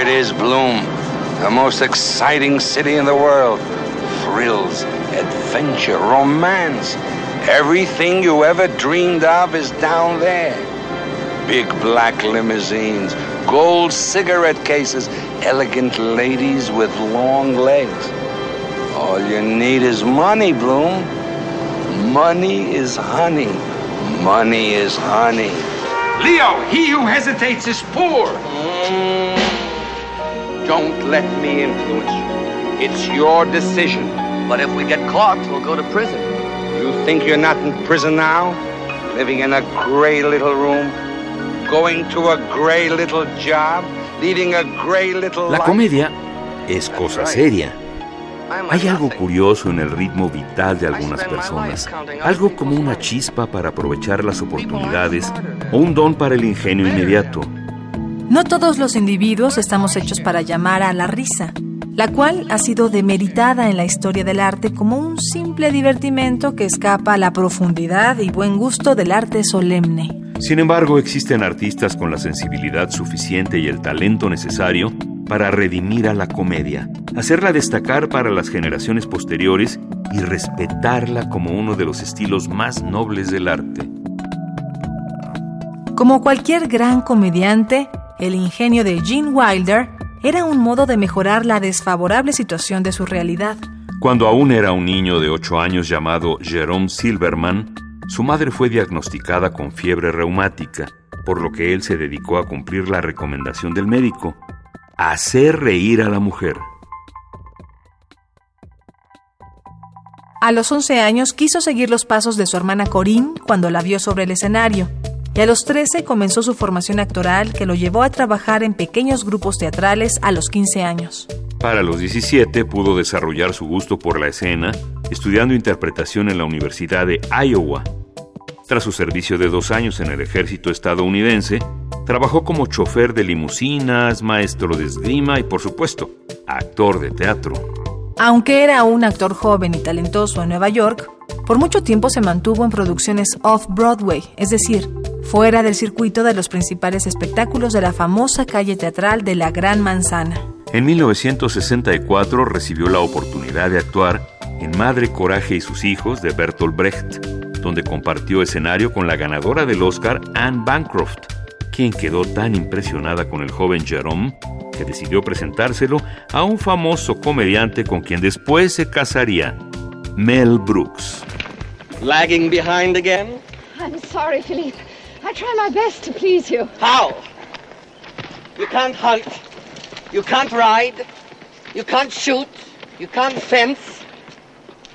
it is, Bloom. The most exciting city in the world. Thrills, adventure, romance. Everything you ever dreamed of is down there. Big black limousines, gold cigarette cases, elegant ladies with long legs. All you need is money, Bloom. Money is honey. Money is honey. Leo, he who hesitates is poor. Mm. Don't let me influence you. It's your decision. But if we get caught, we'll go to prison. You think you're not in prison now? Living in a gray little room? Going to a gray little job? Leading a gray little life? La life? comedia es cosa seria. Hay algo curioso en el ritmo vital de algunas personas, algo como una chispa para aprovechar las oportunidades o un don para el ingenio inmediato. No todos los individuos estamos hechos para llamar a la risa, la cual ha sido demeritada en la historia del arte como un simple divertimento que escapa a la profundidad y buen gusto del arte solemne. Sin embargo, existen artistas con la sensibilidad suficiente y el talento necesario para redimir a la comedia, hacerla destacar para las generaciones posteriores y respetarla como uno de los estilos más nobles del arte. Como cualquier gran comediante, el ingenio de Gene Wilder era un modo de mejorar la desfavorable situación de su realidad. Cuando aún era un niño de 8 años llamado Jerome Silverman, su madre fue diagnosticada con fiebre reumática, por lo que él se dedicó a cumplir la recomendación del médico, hacer reír a la mujer. A los 11 años quiso seguir los pasos de su hermana Corinne cuando la vio sobre el escenario, y a los 13 comenzó su formación actoral que lo llevó a trabajar en pequeños grupos teatrales a los 15 años. Para los 17 pudo desarrollar su gusto por la escena, estudiando interpretación en la Universidad de Iowa. Tras su servicio de dos años en el ejército estadounidense, trabajó como chofer de limusinas, maestro de esgrima y, por supuesto, actor de teatro. Aunque era un actor joven y talentoso en Nueva York, por mucho tiempo se mantuvo en producciones off-Broadway, es decir, fuera del circuito de los principales espectáculos de la famosa calle teatral de la Gran Manzana. En 1964 recibió la oportunidad de actuar en Madre Coraje y sus hijos de Bertolt Brecht, donde compartió escenario con la ganadora del Oscar Anne Bancroft, quien quedó tan impresionada con el joven Jerome que decidió presentárselo a un famoso comediante con quien después se casaría, Mel Brooks. Lagging behind again? I'm sorry, Philippe. I try my best to please you. How? You can't hunt. You can't ride. You can't shoot. You can't fence.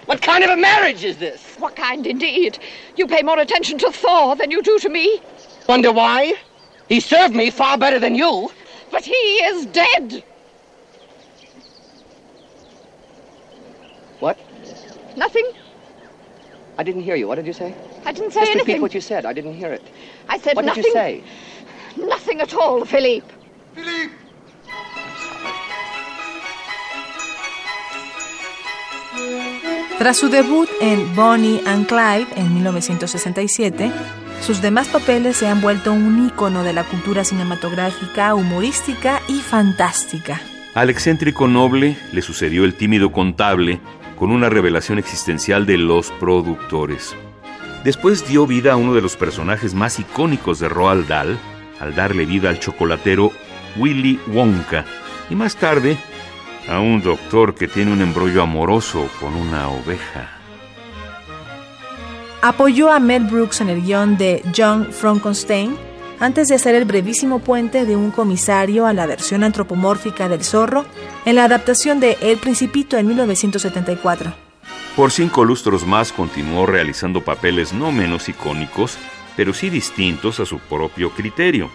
What kind of a marriage is this? What kind indeed? You pay more attention to Thor than you do to me. Wonder why? He served me far better than you. But he is dead. What? Nothing. I didn't hear you. What did you say? I didn't say Just anything. repeat what you said. I didn't hear it. I said What nothing. did you say? Nothing at all, Philippe. Tras su debut en Bonnie and Clyde en 1967, sus demás papeles se han vuelto un ícono de la cultura cinematográfica, humorística y fantástica. Al excéntrico noble le sucedió el tímido contable con una revelación existencial de los productores. Después dio vida a uno de los personajes más icónicos de Roald Dahl, al darle vida al chocolatero Willy Wonka, y más tarde a un doctor que tiene un embrollo amoroso con una oveja. Apoyó a Mel Brooks en el guion de John Frankenstein antes de hacer el brevísimo puente de un comisario a la versión antropomórfica del zorro en la adaptación de El Principito en 1974. Por cinco lustros más continuó realizando papeles no menos icónicos, pero sí distintos a su propio criterio.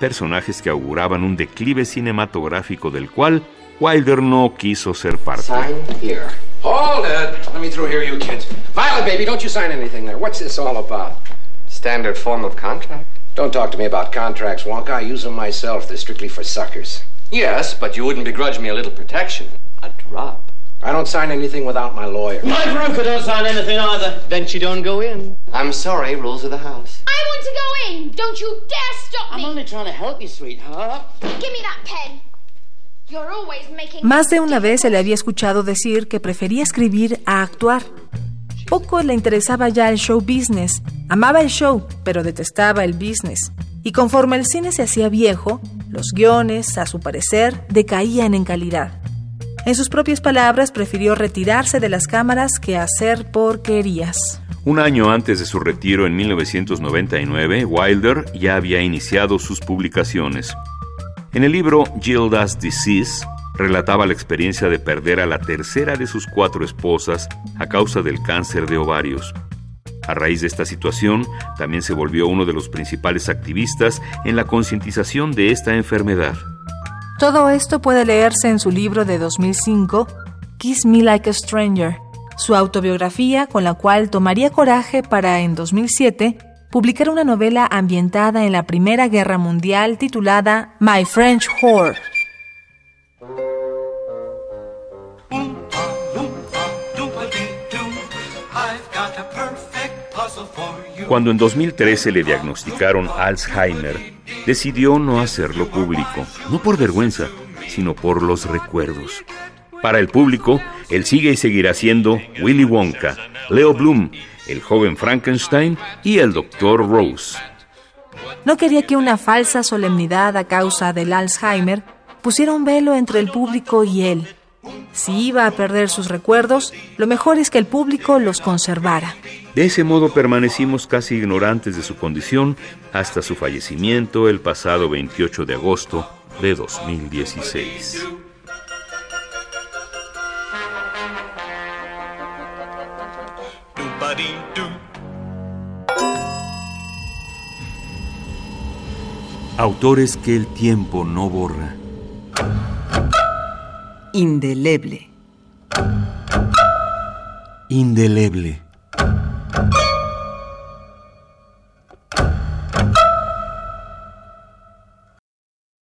Personajes que auguraban un declive cinematográfico del cual Wilder no quiso ser parte. Sign here. Hold it. Let me through here, you kids. Violet, baby, don't you sign anything there. What's this all about? Standard form of contract. Don't talk to me about contracts, Wonka. I use them myself. They're strictly for suckers. Yes, but you wouldn't begrudge me a little protection. A drop. I don't sign anything without my lawyer. My Veruca don't sign anything either. Then she don't go in. I'm sorry, rules of the house. I want to go in. Don't you dare stop me. I'm only trying to help you, sweetheart. Give me that pen. You're always making... Más de una vez se le había escuchado decir que prefería escribir a actuar. Poco le interesaba ya el show business. Amaba el show, pero detestaba el business. Y conforme el cine se hacía viejo, los guiones, a su parecer, decaían en calidad. En sus propias palabras, prefirió retirarse de las cámaras que hacer porquerías. Un año antes de su retiro en 1999, Wilder ya había iniciado sus publicaciones. En el libro Gilda's Disease, relataba la experiencia de perder a la tercera de sus cuatro esposas a causa del cáncer de ovarios. A raíz de esta situación, también se volvió uno de los principales activistas en la concientización de esta enfermedad. Todo esto puede leerse en su libro de 2005, Kiss Me Like a Stranger, su autobiografía con la cual tomaría coraje para, en 2007, publicar una novela ambientada en la Primera Guerra Mundial titulada My French Whore. Cuando en 2013 le diagnosticaron Alzheimer, decidió no hacerlo público, no por vergüenza, sino por los recuerdos. Para el público, él sigue y seguirá siendo Willy Wonka, Leo Bloom, el joven Frankenstein y el Dr. Rose. No quería que una falsa solemnidad a causa del Alzheimer pusiera un velo entre el público y él. Si iba a perder sus recuerdos, lo mejor es que el público los conservara. De ese modo permanecimos casi ignorantes de su condición hasta su fallecimiento el pasado 28 de agosto de 2016. Autores que el tiempo no borra. Indeleble. Indeleble.